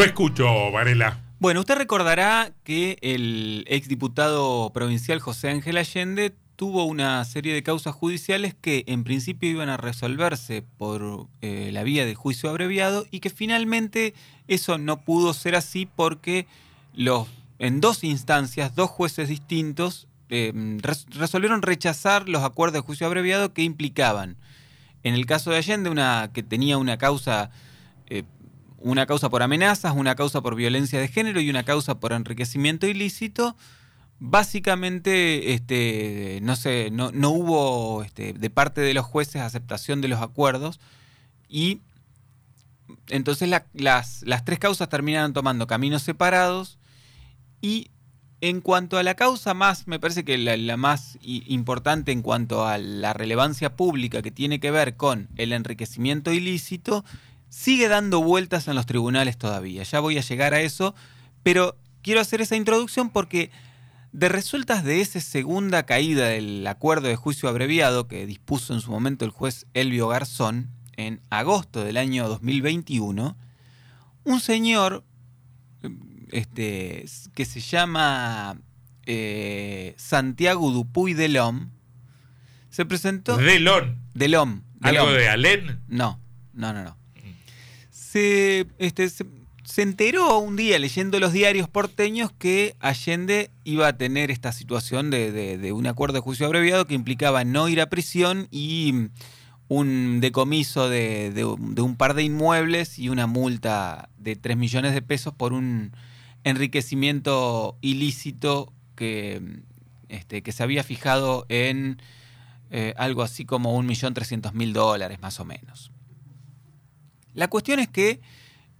Lo escucho, Varela. Bueno, usted recordará que el exdiputado provincial José Ángel Allende tuvo una serie de causas judiciales que en principio iban a resolverse por eh, la vía de juicio abreviado y que finalmente eso no pudo ser así porque los, en dos instancias, dos jueces distintos eh, resolvieron rechazar los acuerdos de juicio abreviado que implicaban, en el caso de Allende, una, que tenía una causa eh, una causa por amenazas, una causa por violencia de género y una causa por enriquecimiento ilícito. Básicamente, este, no, sé, no, hubo este, de parte de los jueces aceptación de los acuerdos y entonces las, las, tres causas terminaron tomando caminos separados y en cuanto a la causa más, me parece que la, más importante en cuanto a la relevancia pública que tiene que ver con el enriquecimiento ilícito, sigue dando vueltas en los tribunales todavía. Ya voy a llegar a eso, pero quiero hacer esa introducción porque de resultas de esa segunda caída del acuerdo de juicio abreviado que dispuso en su momento el juez Elvio Garzón en agosto del año 2021, un señor este, que se llama eh, Santiago Dupuy Delom se presentó. Delón. Delom. ¿Algo de Alén? No, no, no, no se, este, se, enteró un día leyendo los diarios porteños que Allende iba a tener esta situación de, un acuerdo de juicio abreviado que implicaba no ir a prisión y un decomiso de, un par de inmuebles y una multa de 3 millones de pesos por un enriquecimiento ilícito que, este, que se había fijado en eh, algo así como 1.300.000 dólares más o menos. La cuestión es que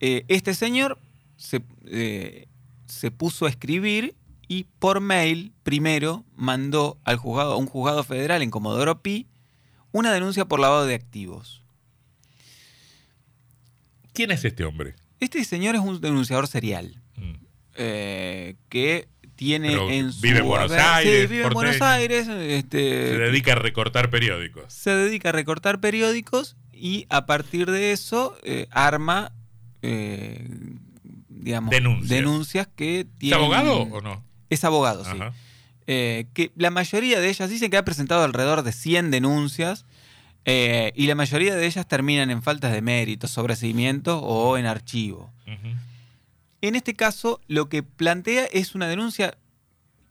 eh, este señor eh, se, puso a escribir y por mail primero mandó al juzgado, a un juzgado federal en Comodoro Pi una denuncia por lavado de activos. ¿Quién es este hombre? Este señor es un denunciador serial mm. eh, que tiene en su vive en Buenos Aires, vive en Buenos Aires, este, se dedica a recortar periódicos. Se dedica a recortar periódicos y a partir de eso eh, arma, eh, digamos, denuncias. que tienen... ¿Es abogado o no? Es abogado, sí. Eh, que la mayoría de ellas dicen que ha presentado alrededor de 100 denuncias y la mayoría de ellas terminan en faltas de mérito, sobreseimiento o en archivo. En este caso, lo que plantea es una denuncia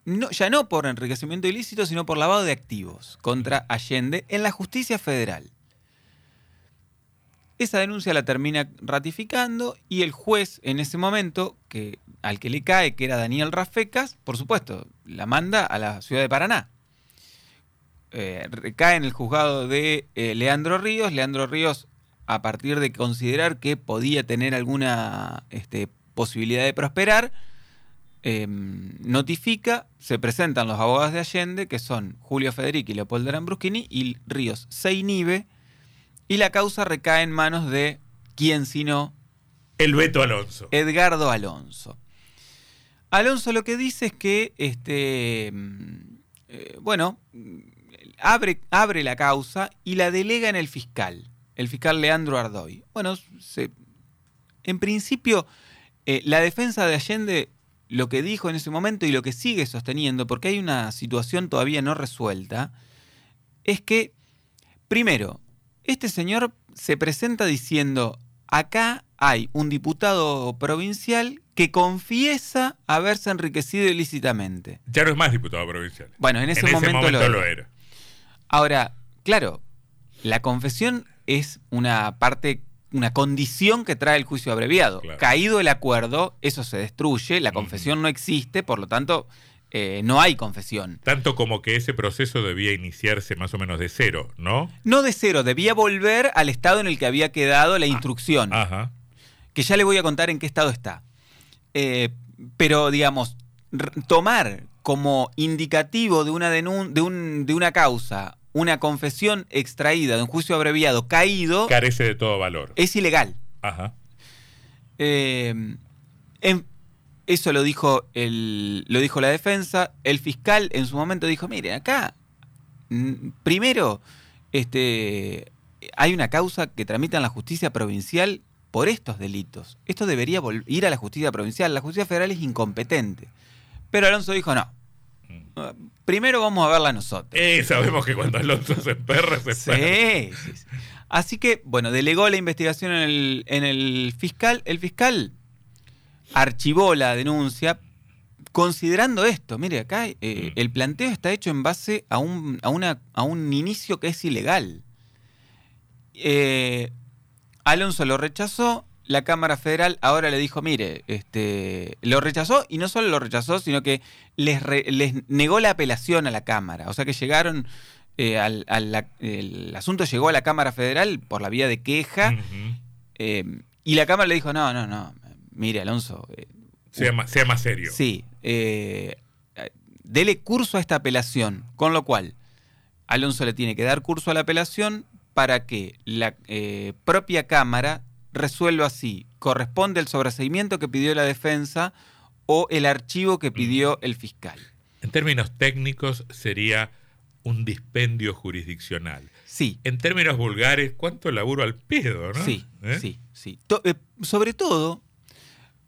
no, ya no por enriquecimiento ilícito, sino por lavado de activos contra Allende en la justicia federal. Esa denuncia la termina ratificando y el juez en ese momento, que, al que le cae, que era Daniel Rafecas, por supuesto, la manda a la ciudad de Paraná. Eh, recae en el juzgado de eh, Leandro Ríos. Leandro Ríos, a partir de considerar que podía tener alguna este, posibilidad de prosperar, em, notifica, se presentan los abogados de Allende, que son Julio Federici y Leopoldo Arambruschini, y Ríos se inhibe y la causa recae en manos de quién sino. El Beto Alonso. Edgardo Alonso. Alonso lo que dice es que, este, mm, eh, bueno, abre, abre la causa y la delega en el fiscal, el fiscal Leandro Ardoy. Bueno, en principio, eh, la defensa de Allende lo que dijo en ese momento y lo que sigue sosteniendo, porque hay una situación todavía no resuelta, es que, primero, este señor se presenta diciendo, acá hay un diputado provincial que confiesa haberse enriquecido ilícitamente. Ya no es más diputado provincial. Bueno, en ese, momento, lo, era. Ahora, claro, la confesión es una parte, una condición que trae el juicio abreviado. Caído el acuerdo, eso se destruye, la confesión no existe, por lo tanto, eh, no hay confesión. Tanto como que ese proceso debía iniciarse más o menos de cero, ¿no? No de cero, debía volver al estado en el que había quedado la instrucción, Ajá. que ya le voy a contar en qué estado está. Eh, pero, digamos, tomar como indicativo de una, denun- de, un- de una causa una confesión extraída de un juicio abreviado caído Carece de todo valor. es ilegal. Ajá. Eh, en- eso lo dijo, el, lo dijo la defensa. El fiscal en su momento dijo, mire, acá, mm, primero, este, hay una causa que tramita en la justicia provincial por estos delitos. Esto debería ir a la justicia provincial. La justicia federal es incompetente. Pero Alonso dijo, no. Mm. Primero vamos a verla nosotros. Eh, sabemos que cuando Alonso se perra, se perra. Sí, sí, sí. Así que, bueno, delegó la investigación en el, en el fiscal. El fiscal archivó la denuncia considerando esto. Mire, acá eh, Mm. el planteo está hecho en base a un, a una, a un inicio que es ilegal. Eh, Alonso lo rechazó. La Cámara Federal ahora le dijo, mire, este, lo rechazó y no solo lo rechazó, sino que les, re- les negó la apelación a la Cámara. O sea que llegaron, eh, al, al- la- el asunto llegó a la Cámara Federal por la vía de queja eh, y la Cámara le dijo, no, no, no, mire Alonso, eh, sea, más, sea más serio. sí, eh, dele curso a esta apelación, con lo cual Alonso le tiene que dar curso a la apelación para que la eh, propia Cámara resuelva si corresponde el sobreseimiento que pidió la defensa o el archivo que pidió el fiscal. En términos técnicos, sería un dispendio jurisdiccional. Sí, En términos vulgares, ¿cuánto laburo al pedo, no? sí, ¿Eh? sí, sí. To- eh, sobre todo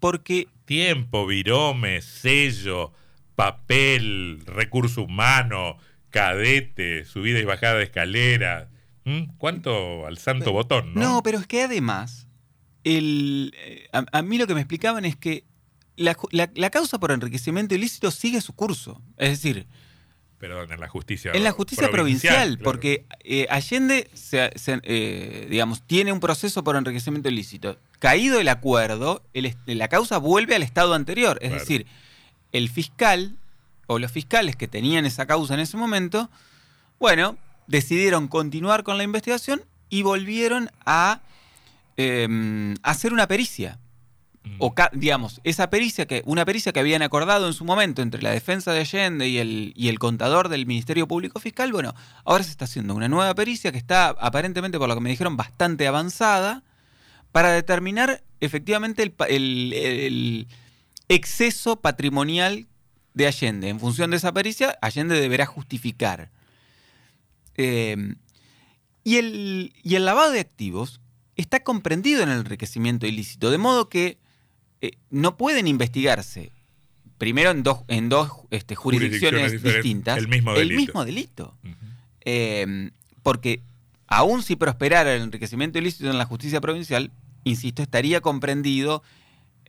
porque Tiempo, virome, sello, papel, recurso humano, cadete, subida y bajada de escalera. ¿Mm? ¿Cuánto al santo botón, no? No, pero es que además, el, eh, a, a mí lo que me explicaban es que la, ju- la- la causa por enriquecimiento ilícito sigue su curso. Es decir, Perdón, en la justicia en la justicia provincial, claro. porque eh, Allende, se- se- eh, digamos, tiene un proceso por enriquecimiento ilícito. Caído el acuerdo, el la causa vuelve al estado anterior. Es Claro. decir, el fiscal o los fiscales que tenían esa causa en ese momento, bueno, decidieron continuar con la investigación y volvieron a eh, hacer una pericia. Mm. O, digamos, esa pericia que, una pericia que habían acordado en su momento entre la defensa de Allende y el, y el contador del Ministerio Público Fiscal, bueno, ahora se está haciendo una nueva pericia que está aparentemente, por lo que me dijeron, bastante avanzada para determinar efectivamente el, pa- el- el exceso patrimonial de Allende. En función de esa pericia, Allende deberá justificar. Eh, y, el, y el lavado de activos está comprendido en el enriquecimiento ilícito, de modo que eh, no pueden investigarse primero en dos, en dos este, jurisdicciones, distintas el mismo delito. mismo delito. Ujú. Eh, porque aún si prosperara el enriquecimiento ilícito en la justicia provincial, insisto, estaría comprendido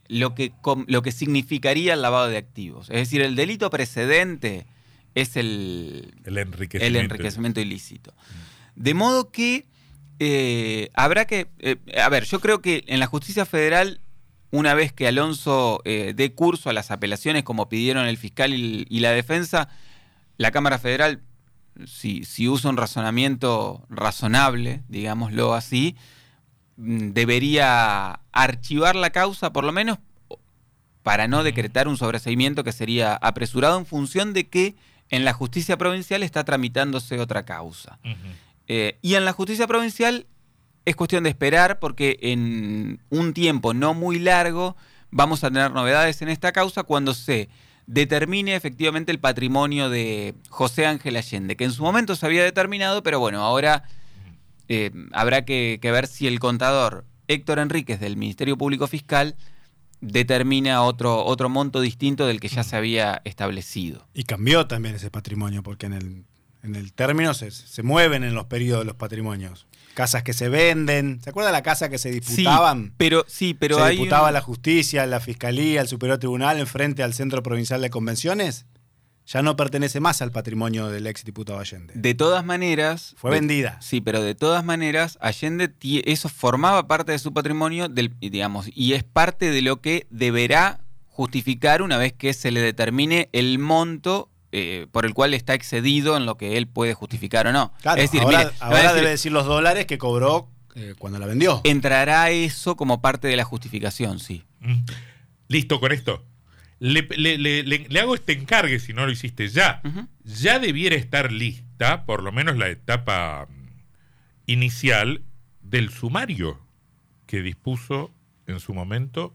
lo que, lo que significaría el lavado de activos. Es decir, el delito precedente es el, El enriquecimiento. el enriquecimiento ilícito. De modo que eh, habrá que... eh, a ver, yo creo que en la justicia federal, una vez que Alonso eh, dé curso a las apelaciones como pidieron el fiscal y, y la defensa, la Cámara Federal, si, si usa un razonamiento razonable, digámoslo así, debería archivar la causa, por lo menos para no decretar un sobreseimiento que sería apresurado en función de que en la justicia provincial está tramitándose otra causa. Eh, y en la justicia provincial es cuestión de esperar porque en un tiempo no muy largo vamos a tener novedades en esta causa cuando se determine efectivamente el patrimonio de José Ángel Allende, que en su momento se había determinado, pero bueno, ahora eh, habrá que, que ver si el contador Héctor Enríquez del Ministerio Público Fiscal determina otro, otro monto distinto del que ya se había establecido. Y cambió también ese patrimonio, porque en el, en el término se, se mueven en los periodos los patrimonios. Casas que se venden. ¿Se acuerda la casa que se disputaban? Sí, pero sí, pero se hay disputaba un- la justicia, la fiscalía, el superior tribunal enfrente al Centro Provincial de Convenciones. Ya no pertenece más al patrimonio del ex diputado Allende. De todas maneras. Fue de- vendida. Sí, pero de todas maneras, Allende, eso formaba parte de su patrimonio, del, digamos, y es parte de lo que deberá justificar una vez que se le determine el monto eh, por el cual está excedido en lo que él puede justificar o no. Claro, es decir, ahora, mire, ahora va a decir, debe decir los dólares que cobró eh, cuando la vendió. entrará eso como parte de la justificación, sí. Mm. Listo con esto. Le, le- le- le- le hago este encargue si no lo hiciste ya. Ya debiera estar lista, por lo menos la etapa mm, inicial, del sumario que dispuso en su momento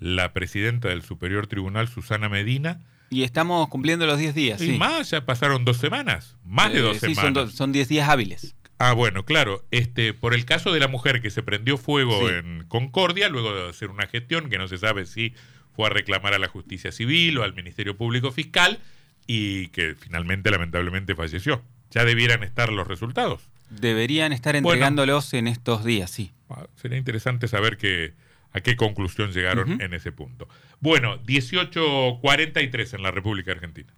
la presidenta del Superior Tribunal, Susana Medina. Y estamos cumpliendo los 10 días, Y sí. más, ya pasaron dos semanas, más de Eh, dos sí, semanas. son do- son 10 días hábiles. Ah, bueno, claro. Este, por el caso de la mujer que se prendió fuego Sí. en Concordia, luego de hacer una gestión que no se sabe si fue a reclamar a la justicia civil o al Ministerio Público Fiscal y que finalmente, lamentablemente, falleció. Ya debieran estar los resultados. Deberían estar Bueno. entregándolos en estos días, sí. Ah, Sería interesante saber que, a qué conclusión llegaron en ese punto. Bueno, 18.43 en la República Argentina.